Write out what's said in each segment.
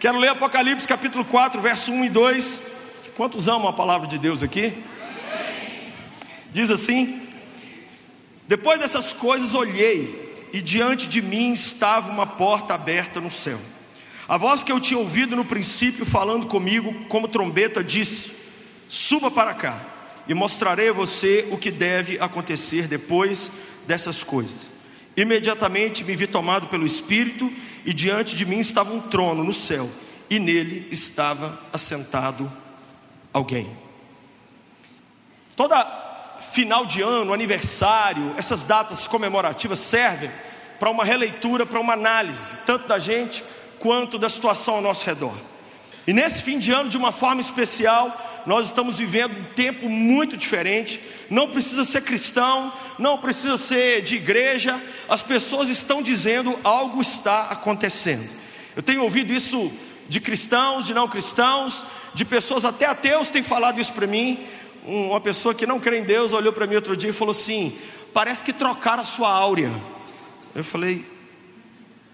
Quero ler Apocalipse capítulo 4, verso 1 e 2. Quantos amam a palavra de Deus aqui? Diz assim: Depois dessas coisas olhei, e diante de mim estava uma porta aberta no céu. A voz que eu tinha ouvido no princípio falando comigo, como trombeta, disse: Suba para cá, e mostrarei a você o que deve acontecer depois dessas coisas. Imediatamente me vi tomado pelo Espírito, e diante de mim estava um trono no céu, e nele estava assentado alguém. Toda final de ano, aniversário, essas datas comemorativas servem para uma releitura, para uma análise, tanto da gente quanto da situação ao nosso redor. E nesse fim de ano, de uma forma especial, nós estamos vivendo um tempo muito diferente. Não precisa ser cristão, não precisa ser de igreja, as pessoas estão dizendo algo está acontecendo. Eu tenho ouvido isso de cristãos, de não cristãos, de pessoas até ateus têm falado isso para mim. Uma pessoa que não crê em Deus olhou para mim outro dia e falou assim: parece que trocaram a sua áurea. Eu falei,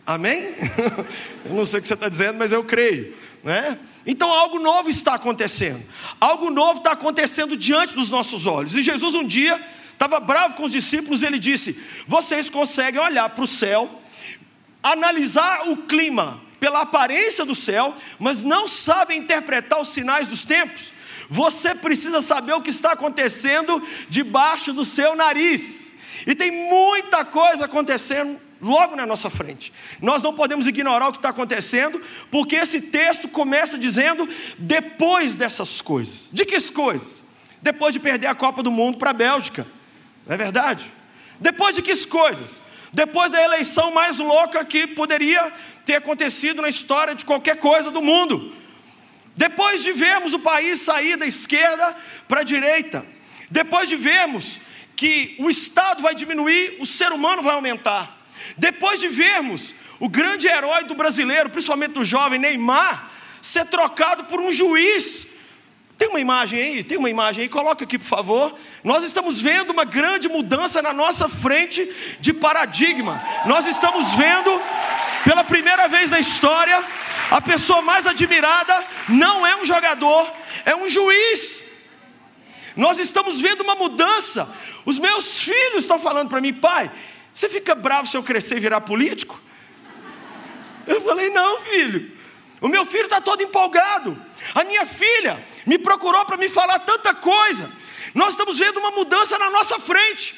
Amém? eu não sei o que você está dizendo, mas eu creio. Né? Então algo novo está acontecendo. Algo novo está acontecendo diante dos nossos olhos. E Jesus um dia estava bravo com os discípulos e ele disse: Vocês conseguem olhar para o céu, analisar o clima pela aparência do céu, mas não sabem interpretar os sinais dos tempos. Você precisa saber o que está acontecendo debaixo do seu nariz. E tem muita coisa acontecendo logo na nossa frente. Nós não podemos ignorar o que está acontecendo, porque esse texto começa dizendo depois dessas coisas. De que coisas? Depois de perder a Copa do Mundo para a Bélgica, não é verdade? Depois de que coisas? Depois da eleição mais louca que poderia ter acontecido na história de qualquer coisa do mundo. Depois de vermos o país sair da esquerda para a direita. Depois de vermos que o Estado vai diminuir, o ser humano vai aumentar. Depois de vermos o grande herói do brasileiro, principalmente do jovem Neymar, ser trocado por um juiz. Tem uma imagem aí? Tem uma imagem aí? Coloca aqui, por favor. Nós estamos vendo uma grande mudança na nossa frente de paradigma. Nós estamos vendo, pela primeira vez na história, a pessoa mais admirada não é um jogador, é um juiz. Nós estamos vendo uma mudança. Os meus filhos estão falando para mim, pai, você fica bravo se eu crescer e virar político? Eu falei: Não, filho. O meu filho está todo empolgado. A minha filha me procurou para me falar tanta coisa. Nós estamos vendo uma mudança na nossa frente,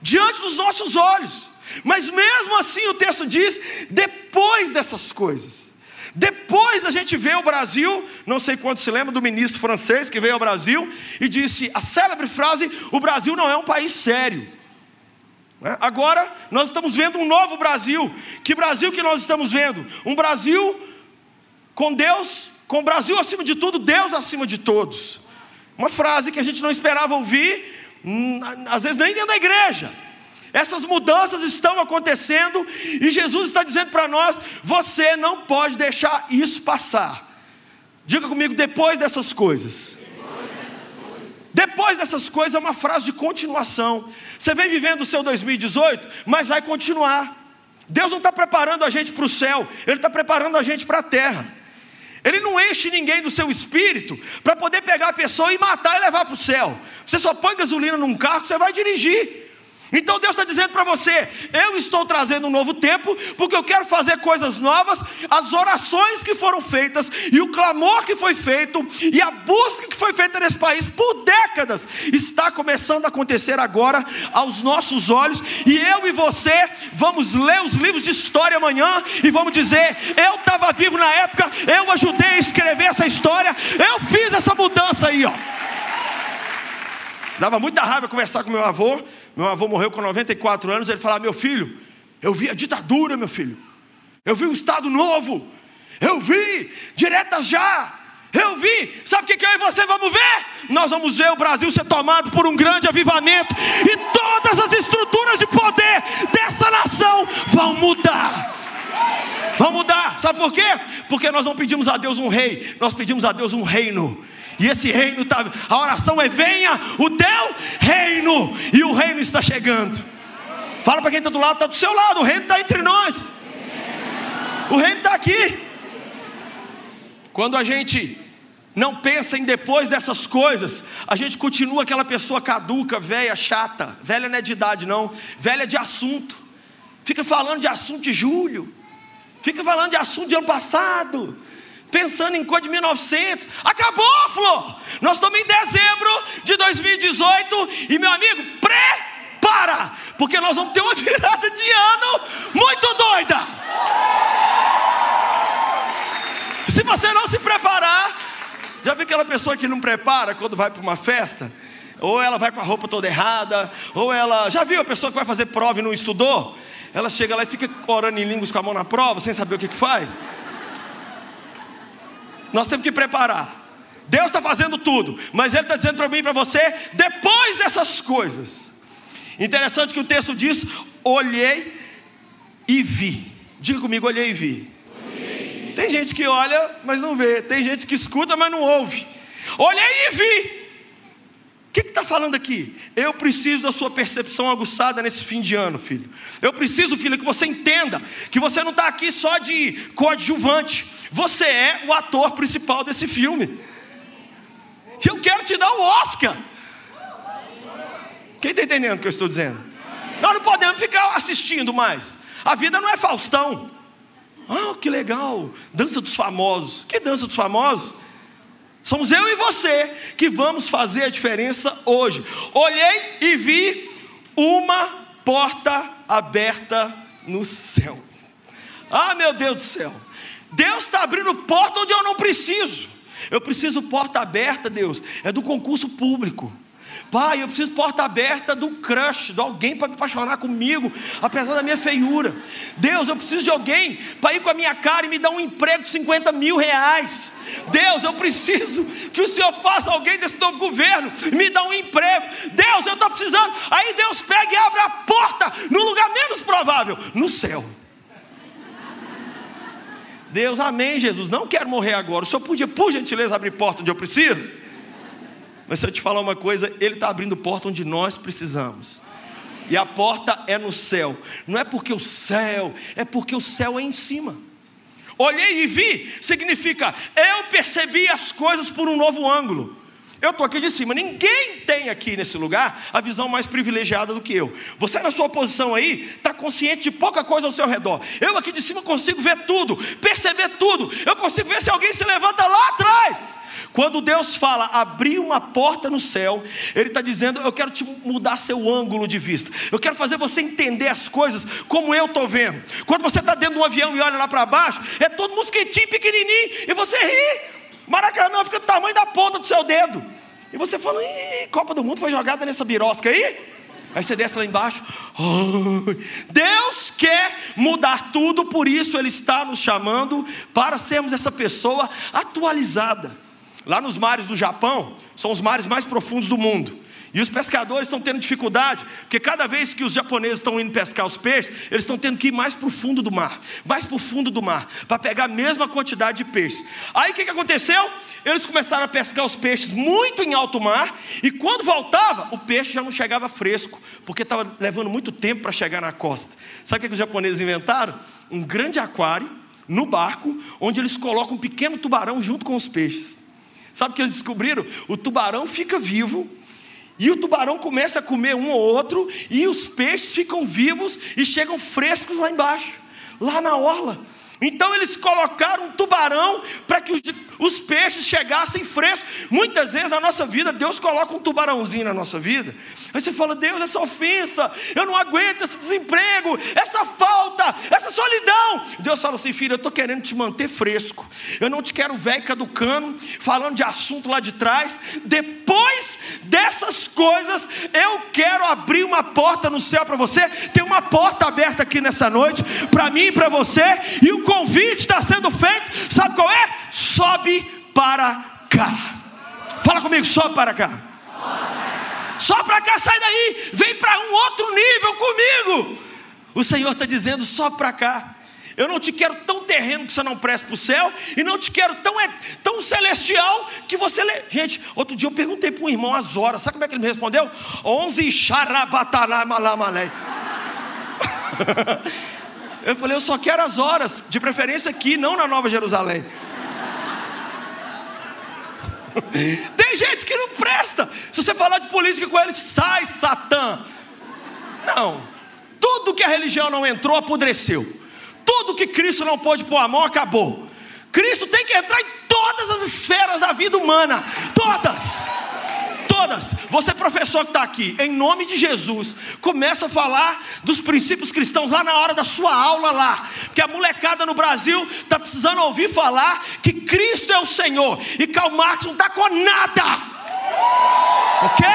diante dos nossos olhos. Mas mesmo assim o texto diz: depois dessas coisas, depois a gente vê o Brasil, não sei quanto se lembra do ministro francês que veio ao Brasil e disse a célebre frase: o Brasil não é um país sério. Né? Agora nós estamos vendo um novo Brasil. Que Brasil que nós estamos vendo? Um Brasil com Deus, com o Brasil acima de tudo, Deus acima de todos. Uma frase que a gente não esperava ouvir, hum, às vezes nem dentro da igreja. Essas mudanças estão acontecendo e Jesus está dizendo para nós: você não pode deixar isso passar. Diga comigo, depois dessas coisas. Depois dessas coisas é uma frase de continuação. Você vem vivendo o seu 2018, mas vai continuar. Deus não está preparando a gente para o céu, Ele está preparando a gente para a terra. Ele não enche ninguém do seu espírito para poder pegar a pessoa e matar e levar para o céu. Você só põe gasolina num carro que você vai dirigir. Então Deus está dizendo para você: eu estou trazendo um novo tempo, porque eu quero fazer coisas novas. As orações que foram feitas, e o clamor que foi feito, e a busca que foi feita nesse país por décadas, está começando a acontecer agora aos nossos olhos. E eu e você vamos ler os livros de história amanhã e vamos dizer: eu estava vivo na época, eu ajudei a escrever essa história, eu fiz essa mudança aí, ó. Dava muita raiva conversar com meu avô meu avô morreu com 94 anos. Ele falava: Meu filho, eu vi a ditadura, meu filho. Eu vi o Estado Novo. Eu vi diretas já. Eu vi, sabe o que, que eu e você vamos ver? Nós vamos ver o Brasil ser tomado por um grande avivamento, e todas as estruturas de poder dessa nação vão mudar. Vão mudar, sabe por quê? Porque nós não pedimos a Deus um rei, nós pedimos a Deus um reino. E esse reino está. A oração é: venha o teu reino. E o reino está chegando. Fala para quem está do lado, está do seu lado. O reino está entre nós. O reino está aqui. Quando a gente não pensa em depois dessas coisas, a gente continua aquela pessoa caduca, velha, chata. Velha não é de idade, não, velha é de assunto. Fica falando de assunto de julho, fica falando de assunto de ano passado, pensando em coisa de 1900. Acabou, Flor! Nós estamos em dezembro de 2018 e, meu amigo, prepara, porque nós vamos ter uma virada de ano muito doida. Se você não se preparar, já viu aquela pessoa que não prepara quando vai para uma festa? Ou ela vai com a roupa toda errada, ou ela. Já viu a pessoa que vai fazer prova e não estudou? Ela chega lá e fica orando em línguas com a mão na prova, sem saber o que, que faz. Nós temos que preparar. Deus está fazendo tudo, mas Ele está dizendo para mim e para você, depois dessas coisas. Interessante que o texto diz: olhei e vi. Diga comigo, olhei e vi. Tem gente que olha, mas não vê. Tem gente que escuta, mas não ouve. Olhei e vi. Que está falando aqui? Eu preciso da sua percepção aguçada nesse fim de ano, filho. Eu preciso, filho, que você entenda que você não está aqui só de coadjuvante. Você é o ator principal desse filme. E eu quero te dar o Oscar. Quem está entendendo o que eu estou dizendo? Nós não podemos ficar assistindo mais. A vida não é Faustão. Ah, que legal! Dança dos famosos. Que dança dos famosos? Somos eu e você que vamos fazer a diferença hoje. Olhei e vi uma porta aberta no céu. Ah, meu Deus do céu! Deus está abrindo porta onde eu não preciso. Eu preciso porta aberta, Deus, é do concurso público. Pai, eu preciso porta aberta do crush, de alguém para me apaixonar comigo, apesar da minha feiura. Deus, eu preciso de alguém para ir com a minha cara e me dar um emprego de 50 mil reais. Deus, eu preciso que o Senhor faça alguém desse novo governo me dar um emprego. Deus, eu estou precisando. Aí Deus pega e abre a porta no lugar menos provável no céu. Deus, amém, Jesus. Não quero morrer agora. O Senhor podia, por gentileza, abrir porta onde eu preciso? Mas se eu te falar uma coisa, Ele está abrindo porta onde nós precisamos. E a porta é no céu. Não é porque o céu, é porque o céu é em cima. Olhei e vi, significa eu percebi as coisas por um novo ângulo. Eu estou aqui de cima, ninguém tem aqui nesse lugar a visão mais privilegiada do que eu. Você, na sua posição aí, está consciente de pouca coisa ao seu redor. Eu aqui de cima consigo ver tudo, perceber tudo. Eu consigo ver se alguém se levanta lá atrás. Quando Deus fala abrir uma porta no céu, Ele está dizendo: Eu quero te mudar seu ângulo de vista. Eu quero fazer você entender as coisas como eu estou vendo. Quando você está dentro de um avião e olha lá para baixo, é todo mosquitinho pequenininho e você ri. Maracanã fica do tamanho da ponta do seu dedo. E você fala: Ih, Copa do Mundo foi jogada nessa birosca aí? Aí você desce lá embaixo. Oh, Deus quer mudar tudo, por isso Ele está nos chamando para sermos essa pessoa atualizada. Lá nos mares do Japão, são os mares mais profundos do mundo. E os pescadores estão tendo dificuldade, porque cada vez que os japoneses estão indo pescar os peixes, eles estão tendo que ir mais para o fundo do mar, mais para o fundo do mar, para pegar a mesma quantidade de peixes. Aí o que, que aconteceu? Eles começaram a pescar os peixes muito em alto mar, e quando voltava, o peixe já não chegava fresco, porque estava levando muito tempo para chegar na costa. Sabe o que, que os japoneses inventaram? Um grande aquário no barco, onde eles colocam um pequeno tubarão junto com os peixes. Sabe o que eles descobriram? O tubarão fica vivo, e o tubarão começa a comer um ou outro, e os peixes ficam vivos e chegam frescos lá embaixo, lá na orla. Então eles colocaram um tubarão para que os, os, peixes chegassem frescos. Muitas vezes na nossa vida, Deus coloca um tubarãozinho na nossa vida. Aí você fala: Deus, essa ofensa, eu não aguento esse desemprego, essa falta. Deus fala assim: filho, eu estou querendo te manter fresco. Eu não te quero velho caducando, falando de assunto lá de trás. Depois dessas coisas, eu quero abrir uma porta no céu para você. Tem uma porta aberta aqui nessa noite, para mim e para você. E o convite está sendo feito, sabe qual é? Sobe para cá. Fala comigo, sobe para cá. Só para cá, sai daí, vem para um outro nível comigo. O Senhor está dizendo só para cá. Eu não te quero tão terreno que você não presta para o céu, e não te quero tão, é, tão celestial que você. Le... Gente, outro dia eu perguntei para um irmão as horas, sabe como é que ele me respondeu? 11 xarabatalá malamalé. Eu falei, eu só quero as horas, de preferência aqui, não na Nova Jerusalém. Tem gente que não presta. Se você falar de política com ele, sai, Satã. Não. Tudo que a religião não entrou, apodreceu. Tudo que Cristo não pôde pôr a mão, acabou. Cristo tem que entrar em todas as esferas da vida humana. Todas todas. Você, professor que está aqui, em nome de Jesus, começa a falar dos princípios cristãos lá na hora da sua aula lá. Porque a molecada no Brasil está precisando ouvir falar que Cristo é o Senhor. E Karl Marx não está com nada. Ok?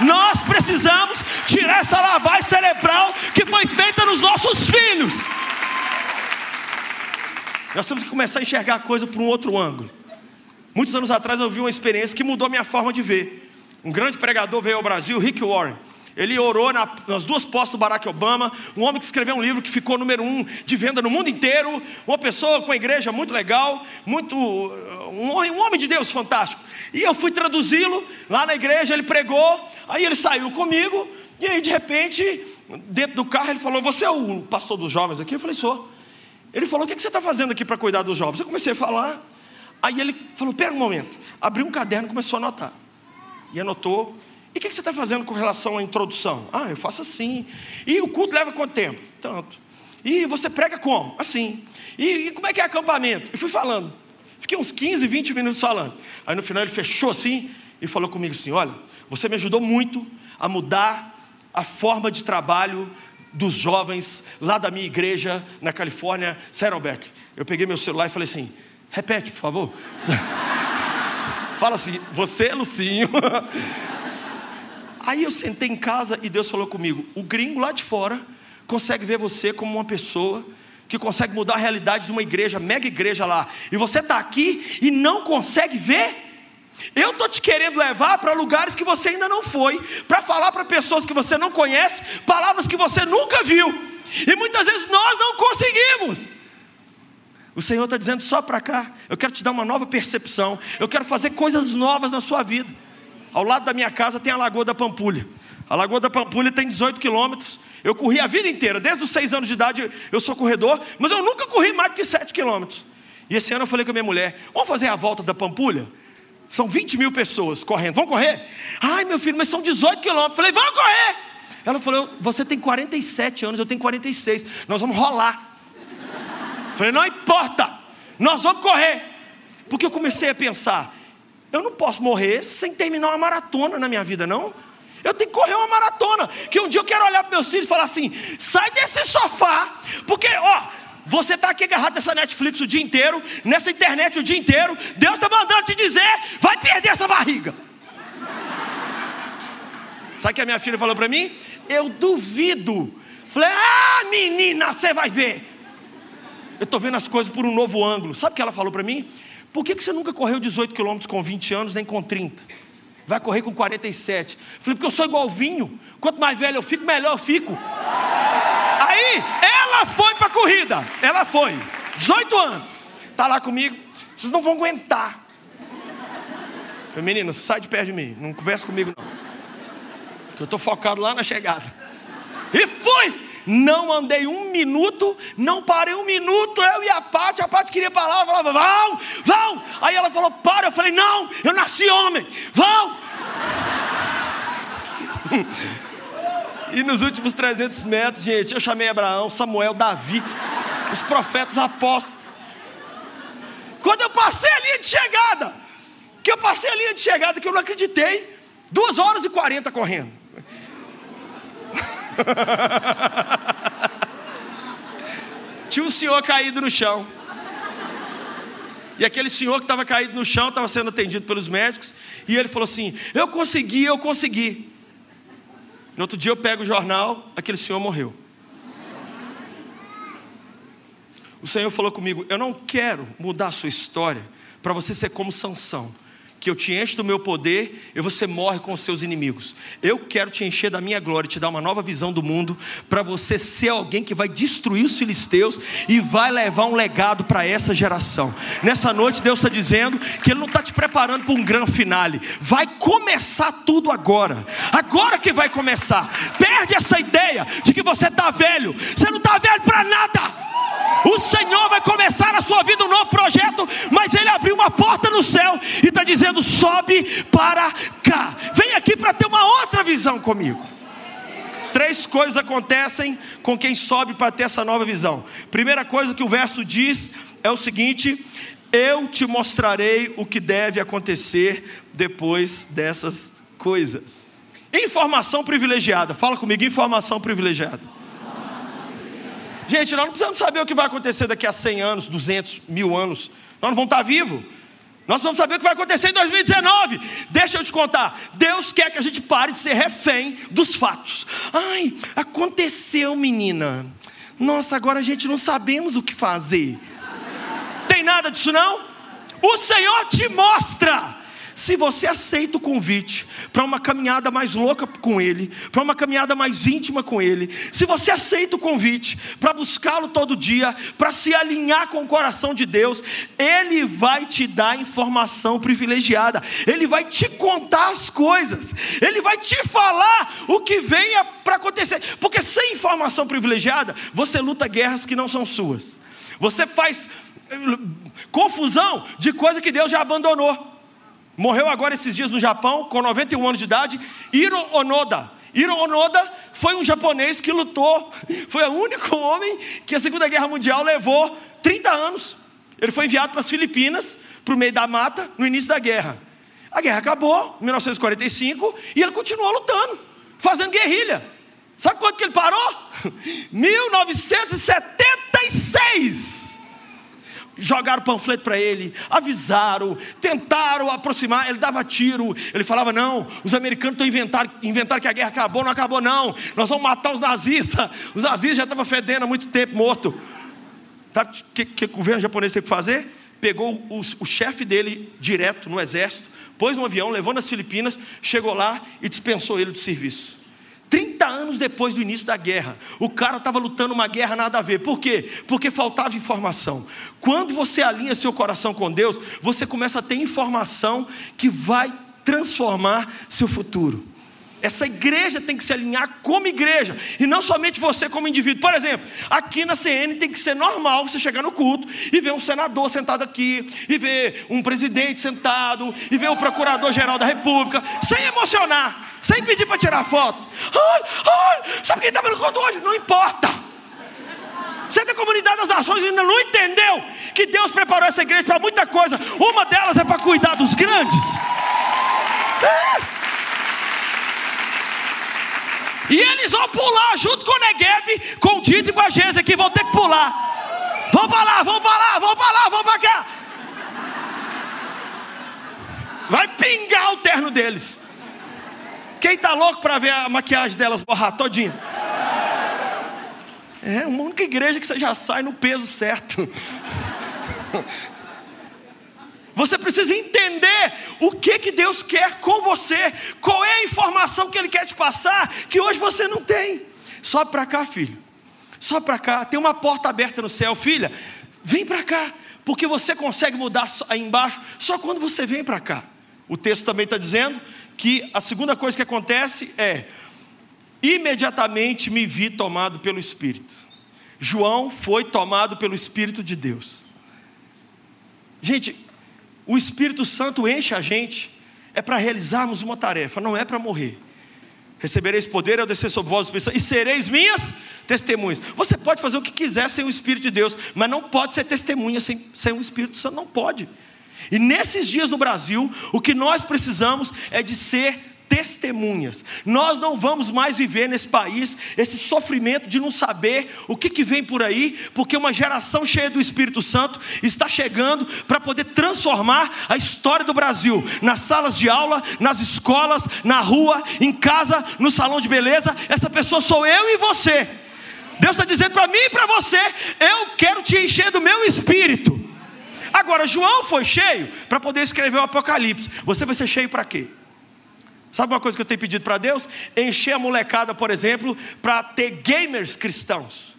Nós precisamos tirar essa lavagem cerebral que foi feita nos nossos filhos. Nós temos que começar a enxergar a coisa por um outro ângulo. Muitos anos atrás eu vi uma experiência que mudou minha forma de ver. Um grande pregador veio ao Brasil, Rick Warren. Ele orou na, nas duas postas do Barack Obama, um homem que escreveu um livro que ficou número um de venda no mundo inteiro, uma pessoa com a igreja muito legal, muito um, um homem de Deus fantástico. E eu fui traduzi-lo lá na igreja, ele pregou, aí ele saiu comigo, e aí de repente, dentro do carro, ele falou: Você é o pastor dos jovens aqui? Eu falei: Sou. Ele falou: O que você está fazendo aqui para cuidar dos jovens? Eu comecei a falar. Aí ele falou: Pera um momento. Abriu um caderno e começou a anotar e anotou. E o que você está fazendo com relação à introdução? Ah, eu faço assim. E o culto leva quanto tempo? Tanto. E você prega como? Assim. E, e como é que é acampamento? E fui falando. Fiquei uns 15, 20 minutos falando. Aí no final ele fechou assim e falou comigo assim: Olha, você me ajudou muito a mudar a forma de trabalho dos jovens lá da minha igreja na Califórnia, Saddleback. Eu peguei meu celular e falei assim: Repete, por favor. Fala assim, você, Lucinho. Aí eu sentei em casa e Deus falou comigo: o gringo lá de fora consegue ver você como uma pessoa que consegue mudar a realidade de uma igreja, mega igreja lá, e você está aqui e não consegue ver. Eu estou te querendo levar para lugares que você ainda não foi, para falar para pessoas que você não conhece, palavras que você nunca viu, e muitas vezes nós não conseguimos. O Senhor está dizendo só para cá. Eu quero te dar uma nova percepção. Eu quero fazer coisas novas na sua vida. Ao lado da minha casa tem a Lagoa da Pampulha. A Lagoa da Pampulha tem 18 quilômetros. Eu corri a vida inteira, desde os 6 anos de idade eu sou corredor, mas eu nunca corri mais do que 7 quilômetros. E esse ano eu falei com a minha mulher: vamos fazer a volta da Pampulha? São 20 mil pessoas correndo. Vamos correr? Ai, meu filho, mas são 18 quilômetros. Falei, vamos correr! Ela falou: você tem 47 anos, eu tenho 46. Nós vamos rolar. Falei, não importa, nós vamos correr. Porque eu comecei a pensar, eu não posso morrer sem terminar uma maratona na minha vida, não. Eu tenho que correr uma maratona. Que um dia eu quero olhar para meus filhos e falar assim: sai desse sofá, porque, ó, você está aqui agarrado nessa Netflix o dia inteiro, nessa internet o dia inteiro. Deus está mandando te dizer: vai perder essa barriga. Sabe o que a minha filha falou para mim? Eu duvido. Falei: ah, menina, você vai ver eu estou vendo as coisas por um novo ângulo. Sabe o que ela falou para mim? Por que, que você nunca correu 18 quilômetros com 20 anos, nem com 30? Vai correr com 47. Falei, porque eu sou igual vinho. Quanto mais velho eu fico, melhor eu fico. Aí, ela foi para a corrida. Ela foi. 18 anos. Está lá comigo. Vocês não vão aguentar. Falei, menino, sai de perto de mim. Não conversa comigo, não. Porque eu estou focado lá na chegada. E fui não andei um minuto, não parei um minuto, eu e a Paty, a Paty queria parar, eu falava, vão, vão. Aí ela falou, para, eu falei, não, eu nasci homem, vão. e nos últimos 300 metros, gente, eu chamei Abraão, Samuel, Davi, os profetas, apóstolos. Quando eu passei a linha de chegada, que eu passei a linha de chegada, que eu não acreditei, duas horas e 40 correndo. Tinha um senhor caído no chão. E aquele senhor que estava caído no chão estava sendo atendido pelos médicos. E ele falou assim: Eu consegui, eu consegui. No outro dia eu pego o jornal, aquele senhor morreu. O Senhor falou comigo: Eu não quero mudar a sua história para você ser como Sansão que eu te encho do meu poder e você morre com os seus inimigos. Eu quero te encher da minha glória, te dar uma nova visão do mundo, para você ser alguém que vai destruir os filisteus e vai levar um legado para essa geração. Nessa noite, Deus está dizendo que Ele não está te preparando para um grande finale, vai começar tudo agora, agora que vai começar. Perde essa ideia de que você está velho, você não está velho para nada. O Senhor vai começar na sua vida um novo projeto, mas Ele abriu uma porta no céu e está dizendo: sobe para cá, vem aqui para ter uma outra visão comigo. Três coisas acontecem com quem sobe para ter essa nova visão. Primeira coisa que o verso diz é o seguinte: Eu te mostrarei o que deve acontecer depois dessas coisas. Informação privilegiada, fala comigo, informação privilegiada. Gente, nós não precisamos saber o que vai acontecer daqui a 100 anos, 200, mil anos. Nós não vamos estar vivos. Nós vamos saber o que vai acontecer em 2019. Deixa eu te contar. Deus quer que a gente pare de ser refém dos fatos. Ai, aconteceu, menina. Nossa, agora a gente não sabemos o que fazer. Tem nada disso não? O Senhor te mostra. Se você aceita o convite para uma caminhada mais louca com Ele, para uma caminhada mais íntima com Ele, se você aceita o convite para buscá-lo todo dia, para se alinhar com o coração de Deus, Ele vai te dar informação privilegiada, Ele vai te contar as coisas, Ele vai te falar o que venha para acontecer, porque sem informação privilegiada, você luta guerras que não são suas, você faz eh, confusão de coisa que Deus já abandonou. Morreu agora esses dias no Japão, com 91 anos de idade, Hiro Onoda. Hiro Onoda foi um japonês que lutou, foi o único homem que a Segunda Guerra Mundial levou 30 anos. Ele foi enviado para as Filipinas, para o meio da mata, no início da guerra. A guerra acabou, em 1945, e ele continuou lutando, fazendo guerrilha. Sabe quanto que ele parou? 1976 jogaram panfleto para ele, avisaram, tentaram aproximar, ele dava tiro, ele falava: não, os americanos estão inventando, inventando que a guerra acabou, não acabou, não, nós vamos matar os nazistas, os nazistas já estavam fedendo há muito tempo, morto. Sabe o que, que, o governo japonês teve que fazer? Pegou o, o chefe dele direto no exército, pôs no avião, levou nas Filipinas, chegou lá e dispensou ele do serviço. 30 anos depois do início da guerra, o cara estava lutando uma guerra nada a ver. Por quê? Porque faltava informação. Quando você alinha seu coração com Deus, você começa a ter informação que vai transformar seu futuro. Essa igreja tem que se alinhar como igreja, e não somente você como indivíduo. Por exemplo, aqui na CN tem que ser normal você chegar no culto e ver um senador sentado aqui, e ver um presidente sentado, e ver o procurador-geral da República, sem emocionar sem pedir para tirar foto. Ai, ai, sabe quem estava no culto hoje? Não importa. Você da comunidade das nações ainda não entendeu que Deus preparou essa igreja para muita coisa. Uma delas é para cuidar dos grandes. É. E eles vão pular junto com o Negueb, com o Dito e com a Gêsia, que vão ter que pular. Vão para lá, vão para lá, vão para lá, vão para cá. Vai pingar o terno deles. Quem está louco para ver a maquiagem delas borrar todinha? É uma única igreja que você já sai no peso certo. Você precisa entender o que, que Deus quer com você, qual é a informação que Ele quer te passar, que hoje você não tem. Sobe para cá, filho. Sobe para cá. Tem uma porta aberta no céu, filha. Vem para cá, porque você consegue mudar aí embaixo só quando você vem para cá. O texto também está dizendo que a segunda coisa que acontece é: imediatamente me vi tomado pelo Espírito. João foi tomado pelo Espírito de Deus. Gente, o Espírito Santo enche a gente, é para realizarmos uma tarefa, não é para morrer. Recebereis poder ao descer sobre vós e sereis minhas testemunhas. Você pode fazer o que quiser sem o Espírito de Deus, mas não pode ser testemunha sem, sem o Espírito Santo, não pode. E nesses dias no Brasil, o que nós precisamos é de ser testemunhas. Nós não vamos mais viver nesse país esse sofrimento de não saber o que, que vem por aí, porque uma geração cheia do Espírito Santo está chegando para poder transformar a história do Brasil nas salas de aula, nas escolas, na rua, em casa, no salão de beleza. Essa pessoa sou eu e você. Deus está dizendo para mim e para você: eu quero te encher do meu espírito. Agora, João foi cheio para poder escrever o Apocalipse. Você vai ser cheio para quê? Sabe uma coisa que eu tenho pedido para Deus? Encher a molecada, por exemplo, para ter gamers cristãos.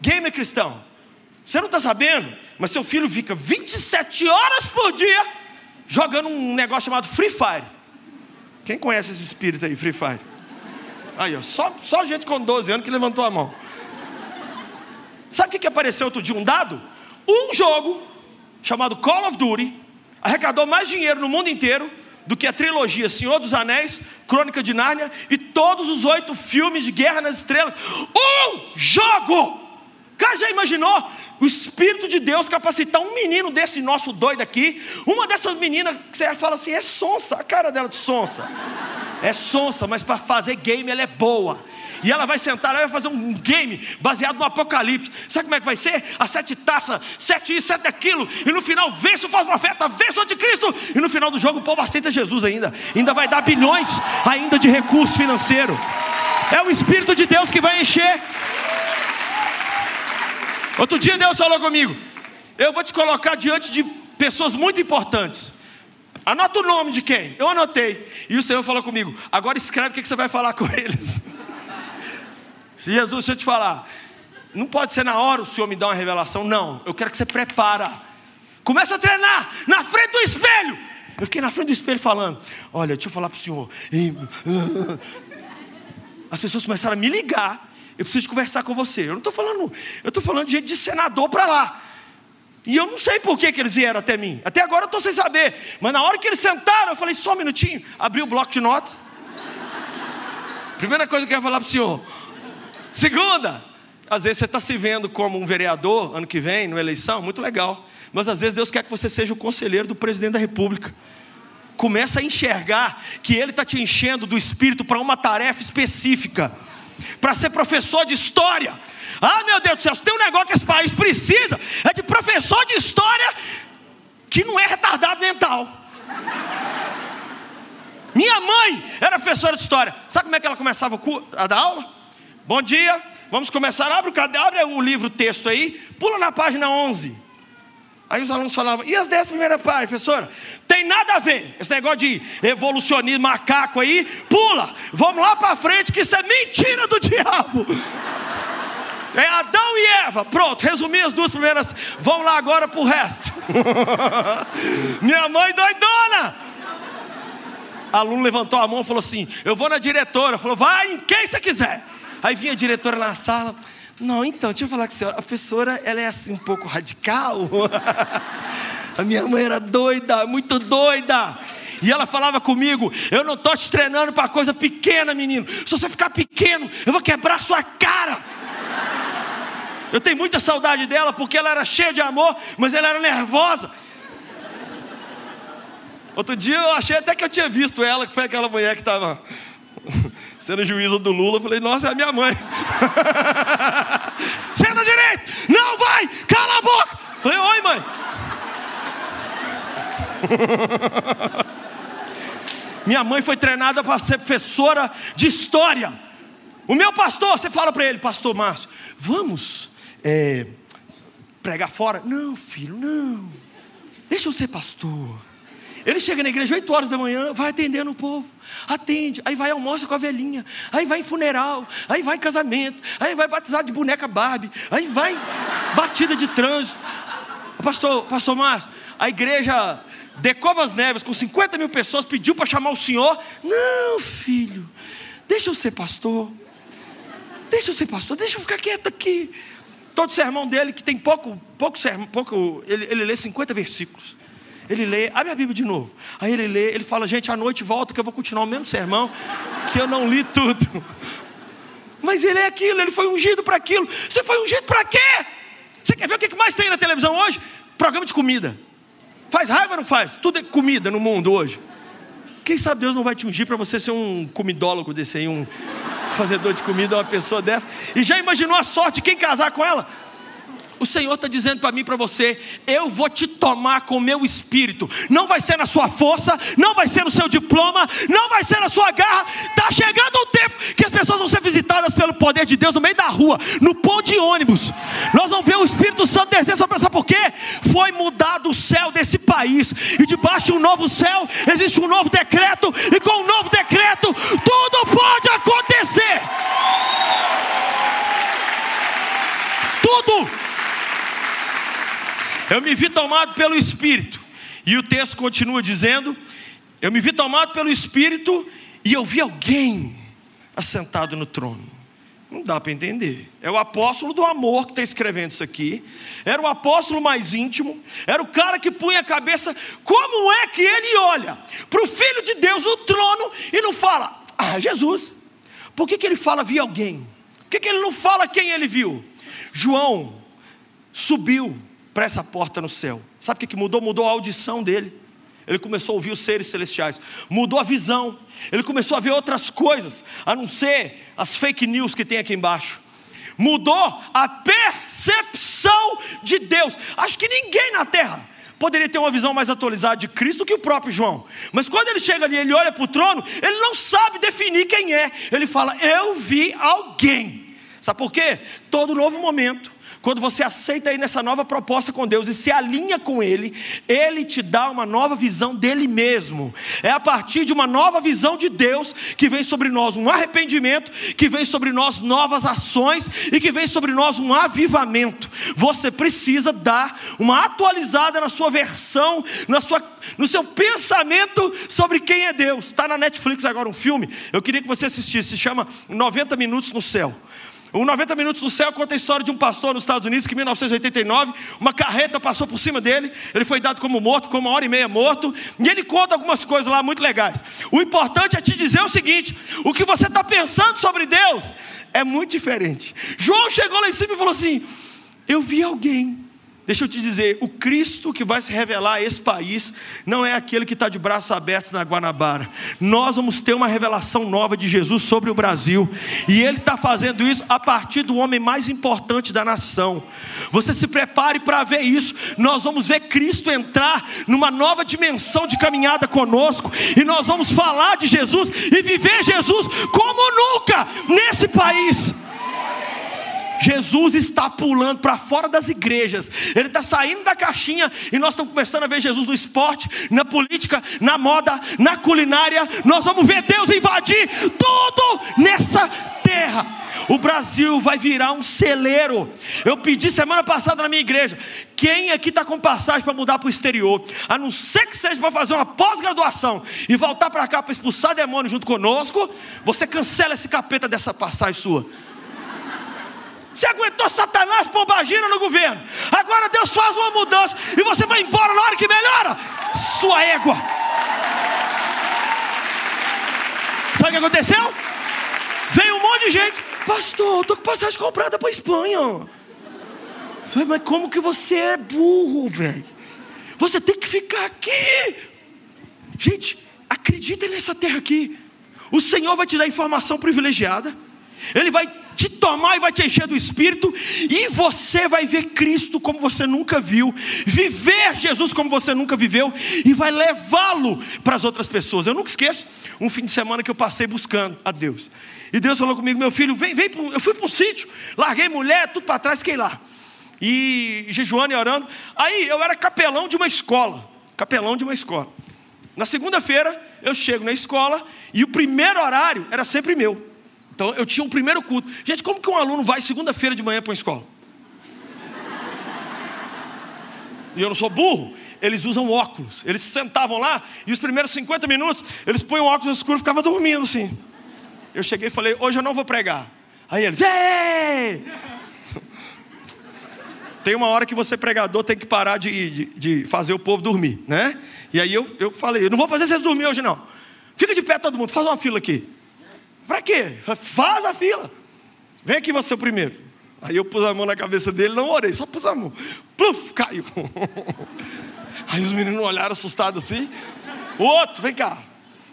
Gamer cristão. Você não está sabendo, mas seu filho fica 27 horas por dia jogando um negócio chamado Free Fire. Quem conhece esse espírito aí, Free Fire? Aí, ó, só, só gente com 12 anos que levantou a mão. Sabe o que, que apareceu outro dia? Um dado? Um jogo chamado Call of Duty, arrecadou mais dinheiro no mundo inteiro do que a trilogia Senhor dos Anéis, Crônica de Nárnia e todos os oito filmes de Guerra nas Estrelas. Um jogo! Cara, já imaginou? O Espírito de Deus capacitar um menino desse nosso doido aqui, uma dessas meninas que você fala assim, é sonsa, a cara dela de sonsa. É sonsa, mas para fazer game ela é boa. E ela vai sentar, ela vai fazer um game baseado no Apocalipse. Sabe como é que vai ser? As sete taças, sete isso, sete aquilo. E no final, vence o falso profeta, vence o anticristo. E no final do jogo, o povo aceita Jesus ainda. Ainda vai dar bilhões ainda de recurso financeiro. É o Espírito de Deus que vai encher. Outro dia Deus falou comigo: Eu vou te colocar diante de pessoas muito importantes. Anota o nome de quem? Eu anotei. E o Senhor falou comigo: Agora escreve o que você vai falar com eles. Se Jesus, deixa eu te falar, não pode ser na hora o Senhor me dar uma revelação, não. Eu quero que você prepara. Começa a treinar na frente do espelho. Eu fiquei na frente do espelho falando: Olha, deixa eu falar para o Senhor. As pessoas começaram a me ligar. Eu preciso conversar com você. Eu não estou falando, eu estou falando de gente de senador para lá. E eu não sei por que, que eles vieram até mim. Até agora eu estou sem saber. Mas na hora que eles sentaram, eu falei, só um minutinho. Abri o bloco de notas. Primeira coisa que eu quero falar para o senhor. Segunda, às vezes você está se vendo como um vereador ano que vem, numa eleição, muito legal. Mas às vezes Deus quer que você seja o conselheiro do presidente da república. Começa a enxergar que Ele está te enchendo do espírito para uma tarefa específica, para ser professor de história. Ah, meu Deus do céu, se tem um negócio que esse país precisa, é de professor de história que não é retardado mental. Minha mãe era professora de história. Sabe como é que ela começava a dar aula? Bom dia, vamos começar. Abre o, abre o livro texto aí, pula na página 11. Aí os alunos falavam, e as 10 primeiras páginas, professora? Tem nada a ver, esse negócio de evolucionismo macaco aí, pula, vamos lá para frente, que isso é mentira do diabo. É Adão e Eva, pronto, resumi as duas primeiras, vamos lá agora para o resto. Minha mãe doidona. Aluno levantou a mão e falou assim: Eu vou na diretora. Falou: Vai em quem você quiser. Aí vinha a diretora na sala. Não, então, deixa eu falar com a senhora. A professora, ela é assim um pouco radical. a minha mãe era doida, muito doida. E ela falava comigo: Eu não estou te treinando para coisa pequena, menino. Se você ficar pequeno, eu vou quebrar sua cara. Eu tenho muita saudade dela porque ela era cheia de amor, mas ela era nervosa. Outro dia eu achei até que eu tinha visto ela, que foi aquela mulher que estava sendo juíza do Lula, eu falei, nossa, é a minha mãe. Senta direito! Não vai! Cala a boca! falei, oi, mãe. minha mãe foi treinada para ser professora de história. O meu pastor, você fala para ele, pastor Márcio, vamos é, pregar fora? Não, filho, não. Deixa eu ser pastor. Ele chega na igreja 8 horas da manhã, vai atendendo o povo, atende, aí vai almoça com a velhinha, aí vai em funeral, aí vai em casamento, aí vai batizar de boneca Barbie, aí vai batida de trânsito. Pastor, pastor Márcio, a igreja de Covas Neves, com 50 mil pessoas, pediu para chamar o senhor. Não, filho, deixa eu ser pastor. Deixa eu ser pastor, deixa eu ficar quieto aqui. Todo sermão dele, que tem pouco, pouco sermão, pouco, ele, ele lê 50 versículos. Ele lê, abre a Bíblia de novo. Aí ele lê, ele fala, gente, à noite volta que eu vou continuar o mesmo sermão, que eu não li tudo. Mas ele é aquilo, ele foi ungido para aquilo. Você foi ungido para quê? Você quer ver o que mais tem na televisão hoje? Programa de comida. Faz raiva ou não faz? Tudo é comida no mundo hoje. Quem sabe Deus não vai te ungir para você ser um comidólogo desse aí, um fazedor de comida, uma pessoa dessa. E já imaginou a sorte de quem casar com ela? O Senhor está dizendo para mim, para você: eu vou te tomar com o meu espírito. Não vai ser na sua força, não vai ser no seu diploma, não vai ser na sua garra. Está chegando o tempo que as pessoas vão ser visitadas pelo poder de Deus no meio da rua, no ponto de ônibus. Nós vamos ver o Espírito Santo descer. Só pensar por quê? Foi mudado o céu desse país, e debaixo de um novo céu existe um novo decreto, e com um novo decreto tudo pode acontecer. Tudo. Eu me vi tomado pelo Espírito. E o texto continua dizendo: Eu me vi tomado pelo Espírito e eu vi alguém assentado no trono. Não dá para entender. É o apóstolo do amor que está escrevendo isso aqui. Era o apóstolo mais íntimo. Era o cara que punha a cabeça. Como é que ele olha para o Filho de Deus no trono e não fala, ah, Jesus? Por que, que ele fala, vi alguém? Por que, que ele não fala quem ele viu? João subiu para essa porta no céu. Sabe o que, que mudou? Mudou a audição dele. Ele começou a ouvir os seres celestiais, mudou a visão, ele começou a ver outras coisas, a não ser as fake news que tem aqui embaixo. Mudou a percepção de Deus. Acho que ninguém na terra poderia ter uma visão mais atualizada de Cristo que o próprio João. Mas quando ele chega ali, ele olha para o trono, ele não sabe definir quem é. Ele fala: Eu vi alguém. Sabe por quê? Todo novo momento, quando você aceita aí nessa nova proposta com Deus e se alinha com Ele, Ele te dá uma nova visão dele mesmo. É a partir de uma nova visão de Deus que vem sobre nós um arrependimento, que vem sobre nós novas ações e que vem sobre nós um avivamento. Você precisa dar uma atualizada na sua versão, na sua, no seu pensamento sobre quem é Deus. Está na Netflix agora um filme, eu queria que você assistisse, se chama 90 Minutos no Céu. O 90 Minutos no Céu conta a história de um pastor nos Estados Unidos que em 1989 uma carreta passou por cima dele, ele foi dado como morto, ficou uma hora e meia morto, e ele conta algumas coisas lá muito legais. O importante é te dizer o seguinte: o que você está pensando sobre Deus é muito diferente. João chegou lá em cima e falou assim: Eu vi alguém Deixa eu te dizer, o Cristo que vai se revelar a esse país não é aquele que está de braços abertos na Guanabara. Nós vamos ter uma revelação nova de Jesus sobre o Brasil, e Ele está fazendo isso a partir do homem mais importante da nação. Você se prepare para ver isso. Nós vamos ver Cristo entrar numa nova dimensão de caminhada conosco, e nós vamos falar de Jesus e viver Jesus como nunca nesse país. Jesus está pulando para fora das igrejas, ele está saindo da caixinha e nós estamos começando a ver Jesus no esporte, na política, na moda, na culinária. Nós vamos ver Deus invadir tudo nessa terra. O Brasil vai virar um celeiro. Eu pedi semana passada na minha igreja: quem aqui está com passagem para mudar para o exterior, a não ser que seja para fazer uma pós-graduação e voltar para cá para expulsar demônio junto conosco, você cancela esse capeta dessa passagem sua. Você aguentou Satanás pombagira no governo. Agora Deus faz uma mudança e você vai embora na hora que melhora. Sua égua. Sabe o que aconteceu? Veio um monte de gente. Pastor, estou com passagem comprada para Espanha. Falei, mas como que você é burro, velho? Você tem que ficar aqui. Gente, acredita nessa terra aqui. O Senhor vai te dar informação privilegiada. Ele vai te tomar e vai te encher do Espírito, e você vai ver Cristo como você nunca viu, viver Jesus como você nunca viveu, e vai levá-lo para as outras pessoas. Eu nunca esqueço um fim de semana que eu passei buscando a Deus, e Deus falou comigo: meu filho, vem, vem, eu fui para um sítio, larguei mulher, tudo para trás, fiquei lá, e jejuando e orando. Aí eu era capelão de uma escola, capelão de uma escola. Na segunda-feira eu chego na escola e o primeiro horário era sempre meu. Então eu tinha um primeiro culto. Gente, como que um aluno vai segunda-feira de manhã para uma escola? E eu não sou burro. Eles usam óculos. Eles sentavam lá e os primeiros 50 minutos eles põem óculos escuros e ficavam dormindo assim. Eu cheguei e falei, hoje eu não vou pregar. Aí eles, Ei! Tem uma hora que você, pregador, tem que parar de, de, de, fazer o povo dormir, né? E aí eu, eu falei, eu não vou fazer vocês dormir hoje não. Fica de pé todo mundo, faz uma fila aqui. Para quê? Faz a fila. Vem aqui você primeiro. Aí eu pus a mão na cabeça dele, não orei, só pus a mão. Pluf, caiu. Aí os meninos olharam assustados assim. O outro, vem cá.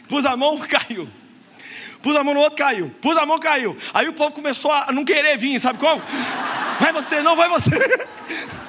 Pus a mão, caiu. Pus a mão no outro, caiu. Pus a mão, caiu. Aí o povo começou a não querer vir, sabe como? Vai você, não vai você.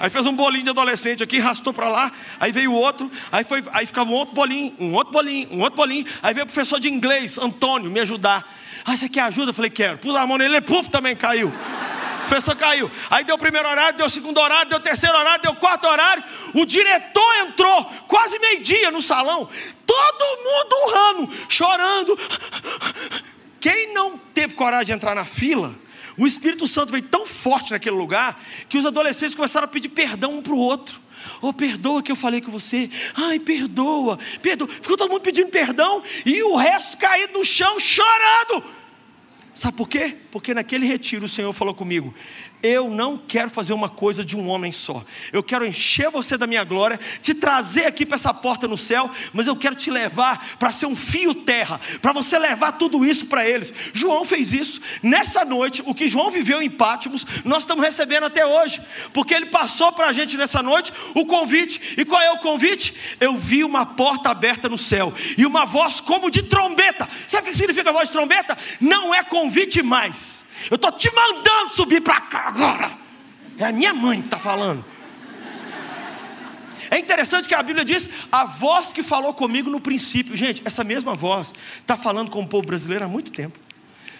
Aí fez um bolinho de adolescente aqui, arrastou para lá. Aí veio outro. Aí, foi, aí ficava um outro bolinho, um outro bolinho, um outro bolinho. Aí veio o professor de inglês, Antônio, me ajudar. Ah, você quer ajuda? Eu falei, quero. Pus a mão nele, ele puf, também caiu. O professor caiu. Aí deu o primeiro horário, deu o segundo horário, deu o terceiro horário, deu o quarto horário. O diretor entrou, quase meio-dia no salão. Todo mundo urrando, chorando. Quem não teve coragem de entrar na fila, o Espírito Santo veio tão forte naquele lugar que os adolescentes começaram a pedir perdão um para o outro. Oh, perdoa que eu falei com você. Ai, perdoa, perdoa. Ficou todo mundo pedindo perdão e o resto caído no chão chorando. Sabe por quê? Porque naquele retiro o Senhor falou comigo: eu não quero fazer uma coisa de um homem só. Eu quero encher você da minha glória, te trazer aqui para essa porta no céu, mas eu quero te levar para ser um fio terra, para você levar tudo isso para eles. João fez isso. Nessa noite, o que João viveu em Pátimos, nós estamos recebendo até hoje, porque ele passou para a gente nessa noite o convite. E qual é o convite? Eu vi uma porta aberta no céu e uma voz como de trombeta. Sabe o que significa a voz de trombeta? Não é convite mais eu estou te mandando subir para cá agora. É a minha mãe que está falando. É interessante que a Bíblia diz: a voz que falou comigo no princípio. Gente, essa mesma voz está falando com o povo brasileiro há muito tempo.